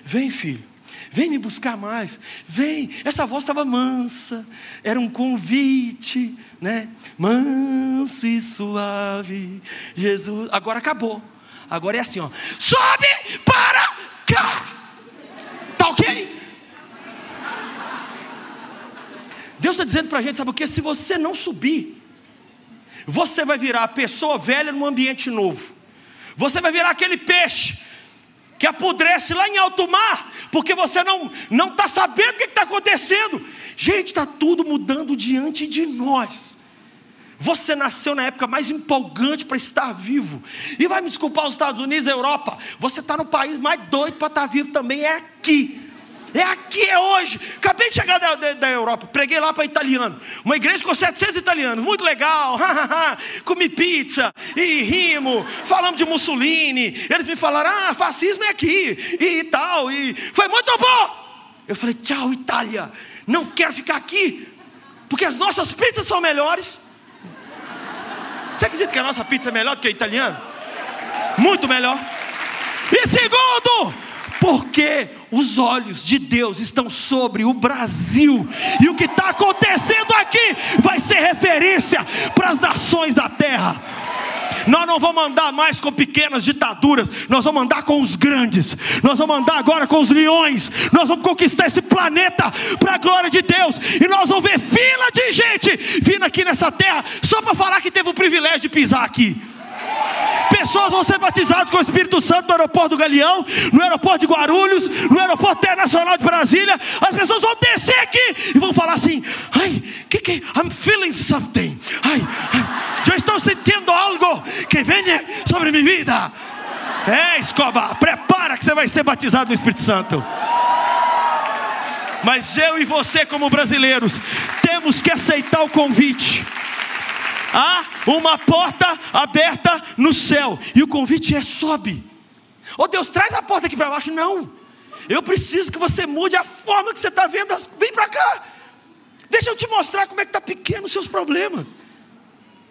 Vem, filho, vem me buscar mais. Vem. Essa voz estava mansa, era um convite, né? Manso e suave. Jesus. Agora acabou. Agora é assim, ó. Sobe para cá. Está ok? Deus está dizendo para a gente, sabe o que? Se você não subir, você vai virar a pessoa velha num ambiente novo. Você vai virar aquele peixe que apodrece lá em alto mar, porque você não não está sabendo o que está acontecendo. Gente, está tudo mudando diante de nós. Você nasceu na época mais empolgante para estar vivo. E vai me desculpar os Estados Unidos, a Europa. Você está no país mais doido para estar vivo também, é aqui. É aqui, é hoje. Acabei de chegar da, da, da Europa, preguei lá para italiano. Uma igreja com 700 italianos, muito legal. Comi pizza e rimo. Falamos de Mussolini. Eles me falaram: ah, fascismo é aqui e tal. E foi muito bom. Eu falei: tchau, Itália. Não quero ficar aqui, porque as nossas pizzas são melhores. Você acredita que a nossa pizza é melhor do que a italiana? Muito melhor. E segundo, porque os olhos de Deus estão sobre o Brasil, e o que está acontecendo aqui vai ser referência para as nações da terra. Nós não vamos andar mais com pequenas ditaduras, nós vamos andar com os grandes, nós vamos andar agora com os leões, nós vamos conquistar esse planeta para a glória de Deus, e nós vamos ver fila de gente vindo aqui nessa terra só para falar que teve o privilégio de pisar aqui. Pessoas vão ser batizadas com o Espírito Santo no aeroporto do Galeão, no aeroporto de Guarulhos, no aeroporto internacional de Brasília. As pessoas vão descer aqui e vão falar assim: ai, que que? I'm feeling something. Ai, ai, eu estou sentindo algo que vem sobre minha vida. É, escoba, prepara que você vai ser batizado no Espírito Santo. Mas eu e você, como brasileiros, temos que aceitar o convite há uma porta aberta no céu, e o convite é: sobe. Oh Deus, traz a porta aqui para baixo. Não, eu preciso que você mude a forma que você está vendo. Vem para cá, deixa eu te mostrar como é que está pequeno os seus problemas.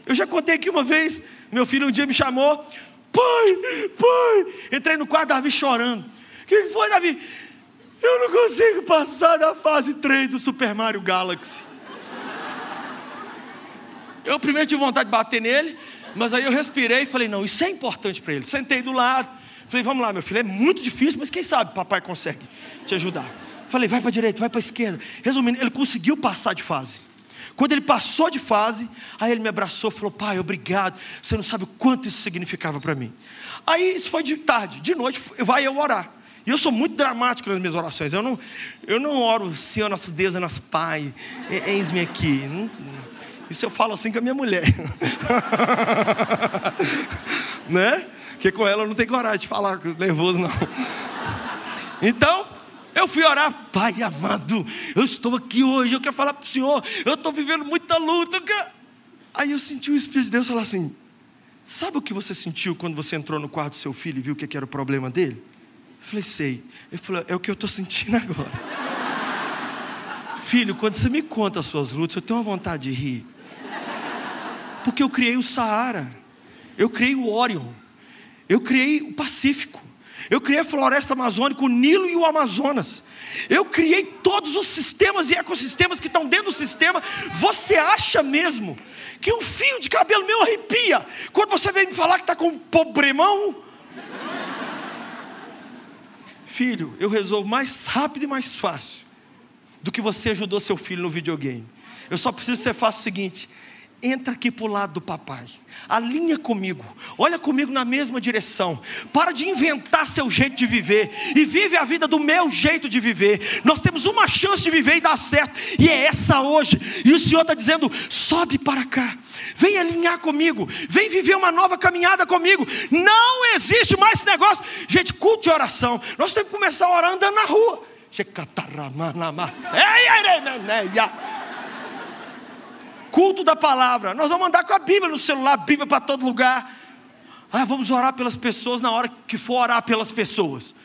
Eu já contei aqui uma vez, meu filho um dia me chamou, pai, pai, entrei no quarto, Davi chorando. O que foi, Davi? Eu não consigo passar da fase 3 do Super Mario Galaxy. Eu primeiro tive vontade de bater nele, mas aí eu respirei e falei: não, isso é importante para ele. Sentei do lado, falei: vamos lá, meu filho, é muito difícil, mas quem sabe papai consegue te ajudar. Falei: vai para a direita, vai para a esquerda. Resumindo, ele conseguiu passar de fase. Quando ele passou de fase, aí ele me abraçou falou: Pai, obrigado. Você não sabe o quanto isso significava para mim. Aí isso foi de tarde, de noite, vai eu orar. E eu sou muito dramático nas minhas orações. Eu não, eu não oro, Senhor nosso Deus, é nosso Pai, eis-me aqui. Não, isso eu falo assim com a minha mulher. né? Porque com ela eu não tenho coragem de falar nervoso, não. Então, eu fui orar, Pai amado, eu estou aqui hoje, eu quero falar para o Senhor, eu estou vivendo muita luta. Aí eu senti o Espírito de Deus falar assim: Sabe o que você sentiu quando você entrou no quarto do seu filho e viu o que era o problema dele? Eu falei, sei. Ele falou, é o que eu estou sentindo agora. Filho, quando você me conta as suas lutas, eu tenho uma vontade de rir. Porque eu criei o Saara, eu criei o Orion, eu criei o Pacífico, eu criei a floresta amazônica, o Nilo e o Amazonas. Eu criei todos os sistemas e ecossistemas que estão dentro do sistema. Você acha mesmo que um fio de cabelo meu arrepia quando você vem me falar que está com um problemão? Filho, eu resolvo mais rápido e mais fácil do que você ajudou seu filho no videogame. Eu só preciso que você faça o seguinte: entra aqui para o lado do papai. Alinha comigo, olha comigo na mesma direção. Para de inventar seu jeito de viver e vive a vida do meu jeito de viver. Nós temos uma chance de viver e dar certo, e é essa hoje. E o Senhor está dizendo: sobe para cá, vem alinhar comigo, vem viver uma nova caminhada comigo. Não existe mais esse negócio, gente. Culto de oração, nós temos que começar a orar andando na rua. Culto da palavra. Nós vamos andar com a Bíblia no celular, Bíblia para todo lugar. Ah, vamos orar pelas pessoas na hora que for orar pelas pessoas.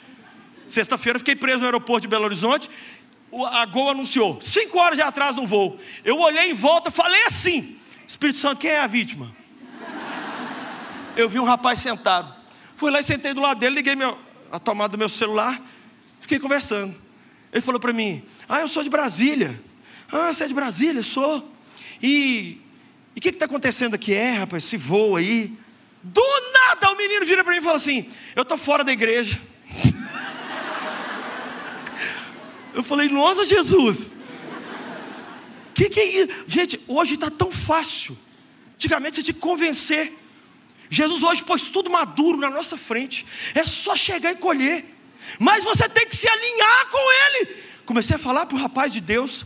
Sexta-feira fiquei preso no aeroporto de Belo Horizonte. A Gol anunciou, cinco horas de atraso no voo. Eu olhei em volta, falei assim: Espírito Santo, quem é a vítima? Eu vi um rapaz sentado. Fui lá e sentei do lado dele, liguei meu, a tomada do meu celular, fiquei conversando. Ele falou para mim: Ah, eu sou de Brasília. Ah, você é de Brasília? Sou. E o que está acontecendo aqui? É, rapaz, esse voo aí. Do nada o menino vira para mim e fala assim: Eu estou fora da igreja. Eu falei, nossa Jesus. Que que é isso? Gente, hoje está tão fácil. Antigamente você tinha que convencer. Jesus hoje pôs tudo maduro na nossa frente. É só chegar e colher. Mas você tem que se alinhar com Ele. Comecei a falar para o rapaz de Deus.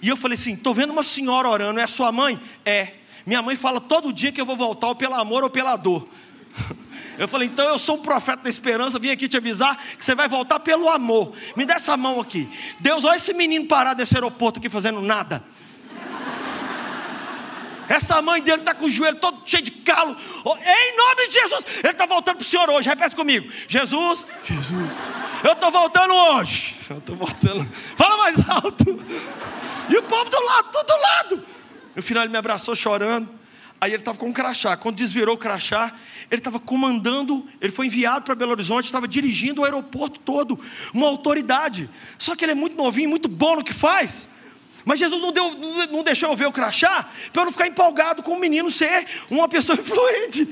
E eu falei assim: estou vendo uma senhora orando, é a sua mãe? É. Minha mãe fala todo dia que eu vou voltar ou pelo amor ou pela dor. Eu falei, então eu sou um profeta da esperança, vim aqui te avisar que você vai voltar pelo amor. Me dá essa mão aqui. Deus, olha esse menino parado nesse aeroporto aqui fazendo nada. Essa mãe dele está com o joelho todo cheio de calo. Em nome de Jesus. Ele está voltando para o Senhor hoje. Repete comigo. Jesus. Jesus. Eu estou voltando hoje. Eu estou voltando. Fala mais alto. E o povo do lado, todo lado. No final ele me abraçou chorando. Aí ele estava com um crachá. Quando desvirou o crachá, ele estava comandando, ele foi enviado para Belo Horizonte, estava dirigindo o aeroporto todo, uma autoridade. Só que ele é muito novinho, muito bom no que faz. Mas Jesus não, deu, não deixou eu ver o crachá, para eu não ficar empolgado com o menino ser uma pessoa influente.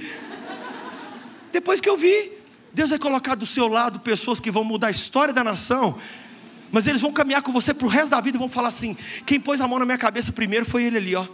Depois que eu vi, Deus vai colocar do seu lado pessoas que vão mudar a história da nação, mas eles vão caminhar com você para o resto da vida e vão falar assim: quem pôs a mão na minha cabeça primeiro foi ele ali, ó.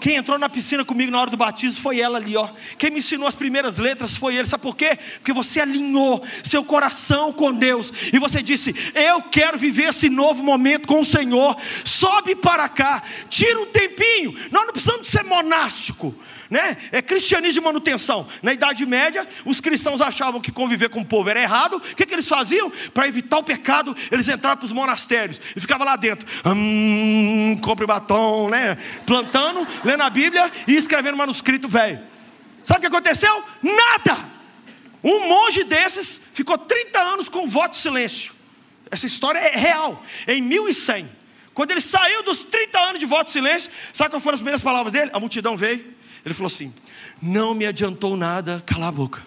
Quem entrou na piscina comigo na hora do batismo foi ela ali, ó. Quem me ensinou as primeiras letras foi ele. Sabe por quê? Porque você alinhou seu coração com Deus e você disse: "Eu quero viver esse novo momento com o Senhor". Sobe para cá, tira um tempinho. Nós não precisamos ser monástico né? É cristianismo de manutenção. Na Idade Média, os cristãos achavam que conviver com o povo era errado. O que, que eles faziam? Para evitar o pecado, eles entravam para os monastérios e ficavam lá dentro. Hum, compre batom, né? Plantando, lendo a Bíblia e escrevendo manuscrito velho. Sabe o que aconteceu? Nada! Um monge desses ficou 30 anos com voto de silêncio. Essa história é real. Em 1100, quando ele saiu dos 30 anos de voto de silêncio, sabe quais foram as primeiras palavras dele? A multidão veio ele falou assim: Não me adiantou nada, cala a boca.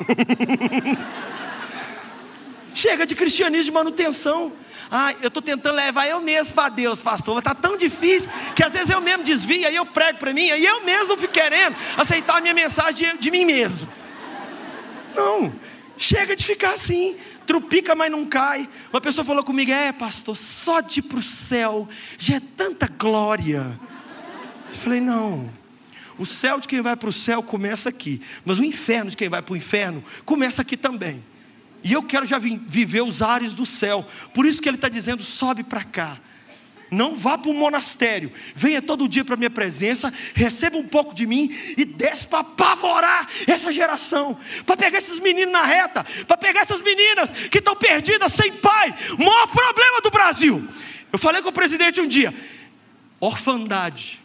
Chega de cristianismo de manutenção. Ah, eu estou tentando levar eu mesmo para Deus, pastor. Está tão difícil que às vezes eu mesmo desvio, aí eu prego para mim, aí eu mesmo fico querendo aceitar a minha mensagem de, de mim mesmo. Não, chega de ficar assim trupica, mas não cai. Uma pessoa falou comigo: É, pastor, só de ir para o céu já é tanta glória. Eu falei: Não. O céu de quem vai para o céu começa aqui, mas o inferno de quem vai para o inferno começa aqui também. E eu quero já viver os ares do céu, por isso que ele está dizendo: sobe para cá. Não vá para o monastério. Venha todo dia para a minha presença. Receba um pouco de mim e desce para apavorar essa geração. Para pegar esses meninos na reta. Para pegar essas meninas que estão perdidas sem pai. O maior problema do Brasil. Eu falei com o presidente um dia: orfandade.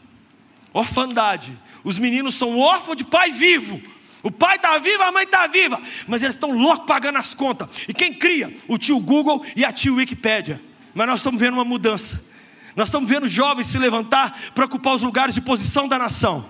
Orfandade. Os meninos são órfãos de pai vivo. O pai está vivo, a mãe está viva. Mas eles estão loucos pagando as contas. E quem cria? O tio Google e a tio Wikipédia. Mas nós estamos vendo uma mudança. Nós estamos vendo jovens se levantar para ocupar os lugares de posição da nação.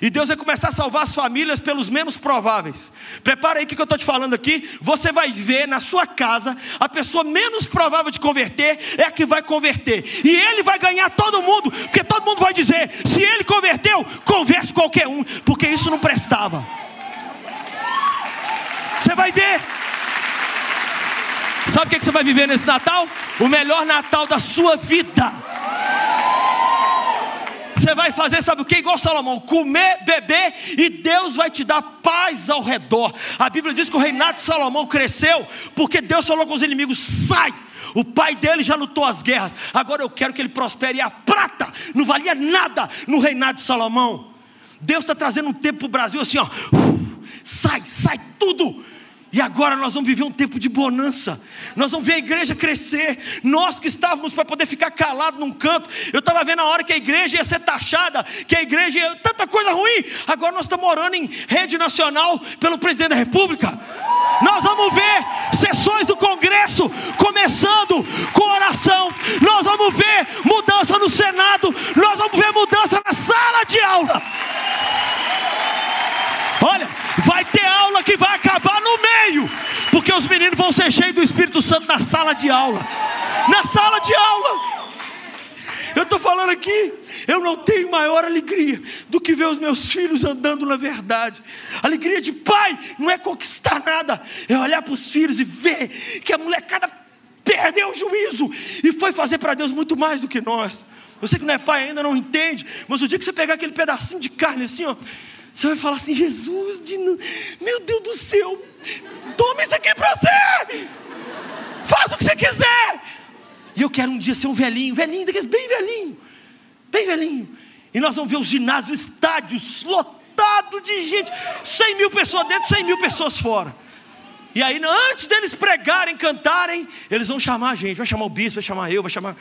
E Deus vai começar a salvar as famílias pelos menos prováveis. Prepara aí o que eu estou te falando aqui. Você vai ver na sua casa a pessoa menos provável de converter é a que vai converter. E ele vai ganhar todo mundo, porque todo mundo vai dizer: se ele converteu, converte qualquer um, porque isso não prestava. Você vai ver. Sabe o que você vai viver nesse Natal? O melhor Natal da sua vida. Você vai fazer, sabe o que? Igual Salomão: comer, beber, e Deus vai te dar paz ao redor. A Bíblia diz que o reinado de Salomão cresceu, porque Deus falou com os inimigos: sai. O pai dele já lutou as guerras. Agora eu quero que ele prospere. E a prata não valia nada no reinado de Salomão. Deus está trazendo um tempo para o Brasil assim, ó. Sai, sai tudo. E agora nós vamos viver um tempo de bonança. Nós vamos ver a igreja crescer. Nós que estávamos para poder ficar calado num canto. Eu estava vendo a hora que a igreja ia ser taxada, que a igreja ia tanta coisa ruim. Agora nós estamos orando em rede nacional pelo presidente da República. Nós vamos ver sessões do Congresso começando com oração. Nós vamos ver mudança no Senado. Nós vamos ver mudança na sala de aula. Olha, vai ter aula que vai acabar no meio, porque os meninos vão ser cheios do Espírito Santo na sala de aula. Na sala de aula. Eu estou falando aqui, eu não tenho maior alegria do que ver os meus filhos andando na verdade. Alegria de pai não é conquistar nada, é olhar para os filhos e ver que a molecada perdeu o juízo e foi fazer para Deus muito mais do que nós. Você que não é pai ainda não entende, mas o dia que você pegar aquele pedacinho de carne assim, ó, você vai falar assim: Jesus, de... meu Deus do céu, toma isso aqui para você, faz o que você quiser. E eu quero um dia ser um velhinho, velhinho, daqueles bem velhinho, bem velhinho. E nós vamos ver os ginásios, estádios lotados de gente, 100 mil pessoas dentro, 100 mil pessoas fora. E aí, antes deles pregarem, cantarem, eles vão chamar a gente, vai chamar o bispo, vai chamar eu, vai chamar.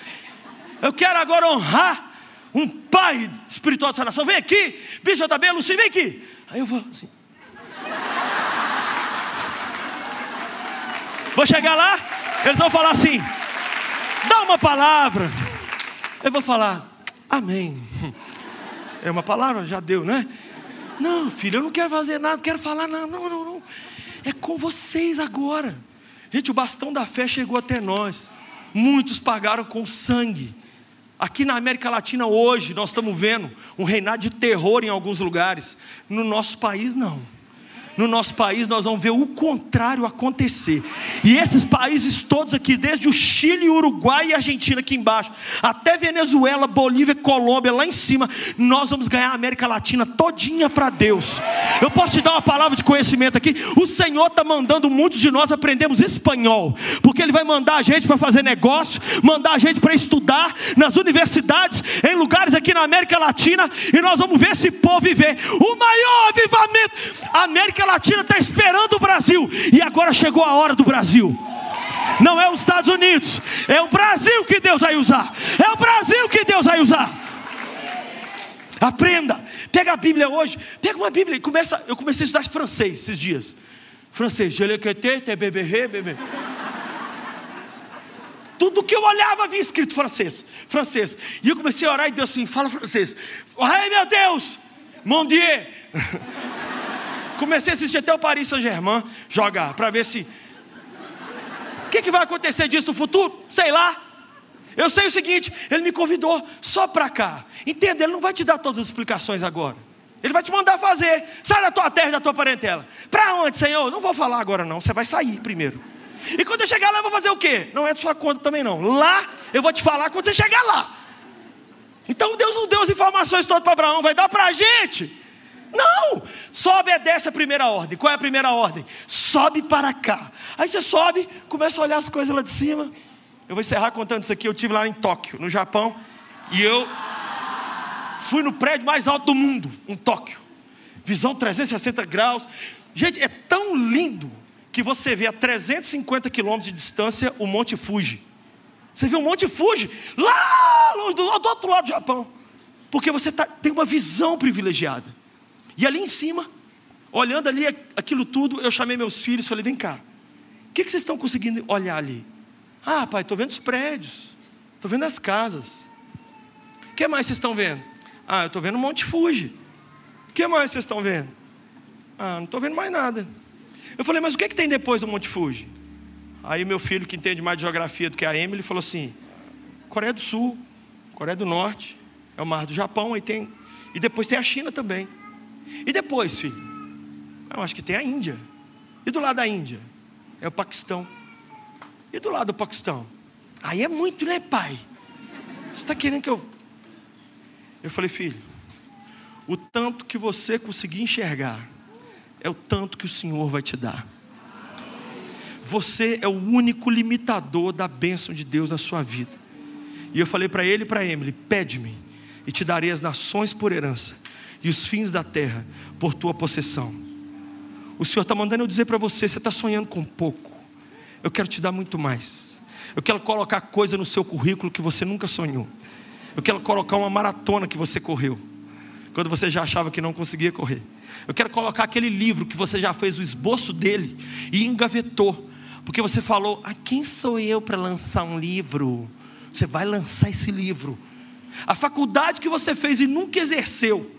Eu quero agora honrar um pai espiritual dessa nação, vem aqui, bicho JB, Luci, vem aqui. Aí eu vou assim. Vou chegar lá, eles vão falar assim: dá uma palavra. Eu vou falar, amém. É uma palavra, já deu, né? Não, filho, eu não quero fazer nada, não quero falar nada. Não, não, não. É com vocês agora. Gente, o bastão da fé chegou até nós. Muitos pagaram com sangue. Aqui na América Latina hoje nós estamos vendo um reinado de terror em alguns lugares. No nosso país não no nosso país, nós vamos ver o contrário acontecer. E esses países todos aqui, desde o Chile, Uruguai e Argentina aqui embaixo, até Venezuela, Bolívia, Colômbia, lá em cima, nós vamos ganhar a América Latina todinha para Deus. Eu posso te dar uma palavra de conhecimento aqui? O Senhor está mandando muitos de nós aprendemos espanhol, porque Ele vai mandar a gente para fazer negócio, mandar a gente para estudar nas universidades, em lugares aqui na América Latina, e nós vamos ver esse povo viver o maior avivamento. A América Latina está esperando o Brasil, e agora chegou a hora do Brasil. Não é os Estados Unidos, é o Brasil que Deus vai usar. É o Brasil que Deus vai usar. Aprenda, pega a Bíblia hoje, pega uma Bíblia e começa. Eu comecei a estudar francês esses dias. Francês. Tudo que eu olhava havia escrito francês, francês. E eu comecei a orar e Deus assim, fala francês. Ai meu Deus, mon Dieu. Comecei a assistir até o Paris Saint-Germain jogar, para ver se. O que, que vai acontecer disso no futuro? Sei lá. Eu sei o seguinte: ele me convidou só para cá. Entenda, ele não vai te dar todas as explicações agora. Ele vai te mandar fazer. Sai da tua terra da tua parentela. Para onde, Senhor? Não vou falar agora, não. Você vai sair primeiro. E quando eu chegar lá, eu vou fazer o quê? Não é de sua conta também, não. Lá, eu vou te falar quando você chegar lá. Então Deus não deu as informações todas para Abraão, vai dar para a gente. Não! Só obedece a primeira ordem. Qual é a primeira ordem? Sobe para cá. Aí você sobe, começa a olhar as coisas lá de cima. Eu vou encerrar contando isso aqui. Eu tive lá em Tóquio, no Japão, e eu fui no prédio mais alto do mundo, em Tóquio. Visão 360 graus. Gente, é tão lindo que você vê a 350 quilômetros de distância o Monte Fuji. Você vê o Monte Fuji lá longe do, do outro lado do Japão. Porque você tá, tem uma visão privilegiada. E ali em cima, olhando ali aquilo tudo, eu chamei meus filhos e falei: vem cá, o que, que vocês estão conseguindo olhar ali? Ah, pai, estou vendo os prédios, estou vendo as casas. O que mais vocês estão vendo? Ah, eu estou vendo o Monte Fuji. O que mais vocês estão vendo? Ah, não estou vendo mais nada. Eu falei, mas o que, que tem depois do Monte Fuji? Aí meu filho, que entende mais de geografia do que a Emily, falou assim: Coreia do Sul, Coreia do Norte, é o mar do Japão, aí tem. E depois tem a China também. E depois, filho? Eu acho que tem a Índia. E do lado da Índia? É o Paquistão. E do lado do Paquistão? Aí é muito, né, pai? Você está querendo que eu. Eu falei, filho, o tanto que você conseguir enxergar é o tanto que o Senhor vai te dar. Você é o único limitador da bênção de Deus na sua vida. E eu falei para ele e para Emily: pede-me, e te darei as nações por herança, e os fins da terra por tua possessão. O Senhor está mandando eu dizer para você: você está sonhando com pouco, eu quero te dar muito mais. Eu quero colocar coisa no seu currículo que você nunca sonhou. Eu quero colocar uma maratona que você correu, quando você já achava que não conseguia correr. Eu quero colocar aquele livro que você já fez o esboço dele e engavetou, porque você falou: ah, quem sou eu para lançar um livro? Você vai lançar esse livro. A faculdade que você fez e nunca exerceu,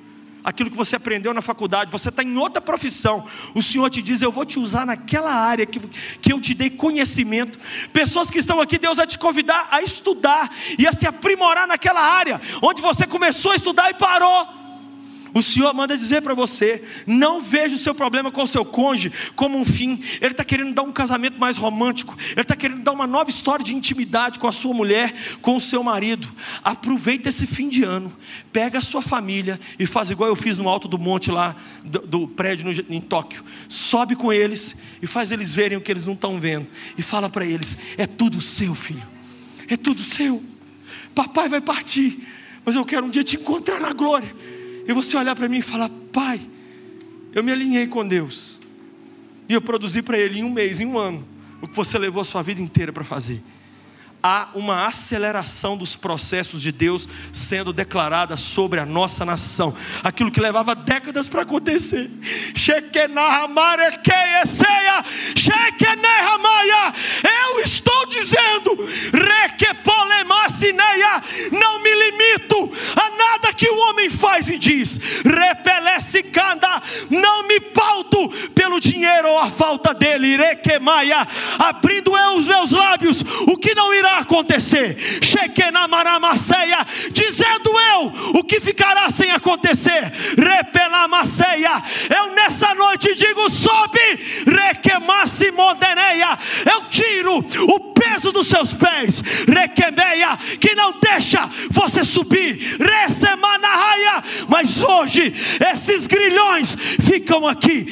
aquilo que você aprendeu na faculdade, você está em outra profissão. O Senhor te diz: Eu vou te usar naquela área que, que eu te dei conhecimento. Pessoas que estão aqui, Deus vai te convidar a estudar e a se aprimorar naquela área onde você começou a estudar e parou. O Senhor manda dizer para você: não veja o seu problema com o seu cônjuge como um fim. Ele está querendo dar um casamento mais romântico. Ele está querendo dar uma nova história de intimidade com a sua mulher, com o seu marido. Aproveita esse fim de ano. Pega a sua família e faz igual eu fiz no alto do monte lá do, do prédio no, em Tóquio. Sobe com eles e faz eles verem o que eles não estão vendo. E fala para eles: é tudo seu, filho. É tudo seu. Papai vai partir, mas eu quero um dia te encontrar na glória e você olhar para mim e falar: Pai, eu me alinhei com Deus, e eu produzi para Ele em um mês, em um ano, o que você levou a sua vida inteira para fazer há uma aceleração dos processos de Deus sendo declarada sobre a nossa nação. Aquilo que levava décadas para acontecer. Eu estou dizendo, não me limito a nada que o homem faz e diz. Não me pauto pelo dinheiro ou a falta dele. Abrindo eu os meus lábios, o que não irá acontecer. Shekenamaramasseia, dizendo eu o que ficará sem acontecer. Repelamaceia, eu nessa noite digo: sobe, requemassimodeneia, eu tiro o peso dos seus pés, requemeia, que não deixa você subir, ressemanarraia, mas hoje esses grilhões ficam aqui,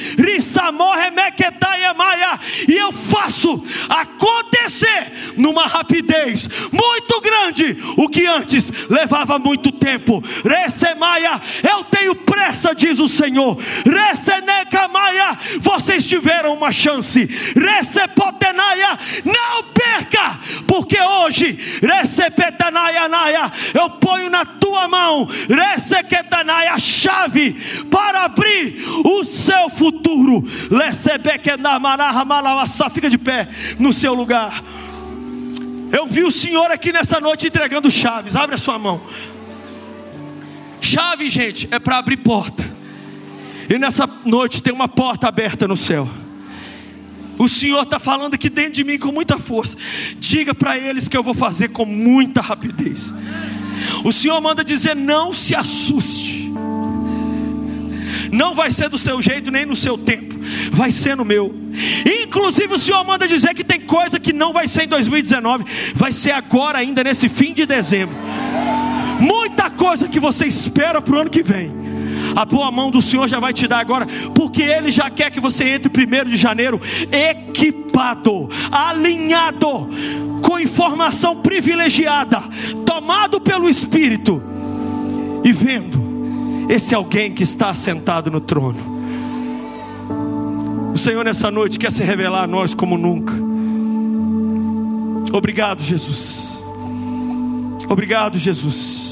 e eu faço acontecer numa rapidez muito grande, o que antes levava muito tempo. Recemaia, eu tenho pressa, diz o Senhor. Recenecamaia, vocês tiveram uma chance. Recepotenaia, não perca, porque hoje, Recepetenaia, eu ponho na tua mão, Recequetanaia, a chave para abrir o seu futuro. Fica de pé no seu lugar. Eu vi o Senhor aqui nessa noite entregando chaves. Abre a sua mão. Chave, gente, é para abrir porta. E nessa noite tem uma porta aberta no céu. O Senhor está falando aqui dentro de mim com muita força. Diga para eles que eu vou fazer com muita rapidez. O Senhor manda dizer: não se assuste. Não vai ser do seu jeito nem no seu tempo, vai ser no meu. Inclusive o Senhor manda dizer que tem coisa que não vai ser em 2019, vai ser agora ainda nesse fim de dezembro. Muita coisa que você espera para o ano que vem. A boa mão do Senhor já vai te dar agora, porque Ele já quer que você entre primeiro de janeiro equipado, alinhado, com informação privilegiada, tomado pelo Espírito e vendo esse alguém que está sentado no trono. O Senhor nessa noite quer se revelar a nós como nunca. Obrigado, Jesus. Obrigado, Jesus.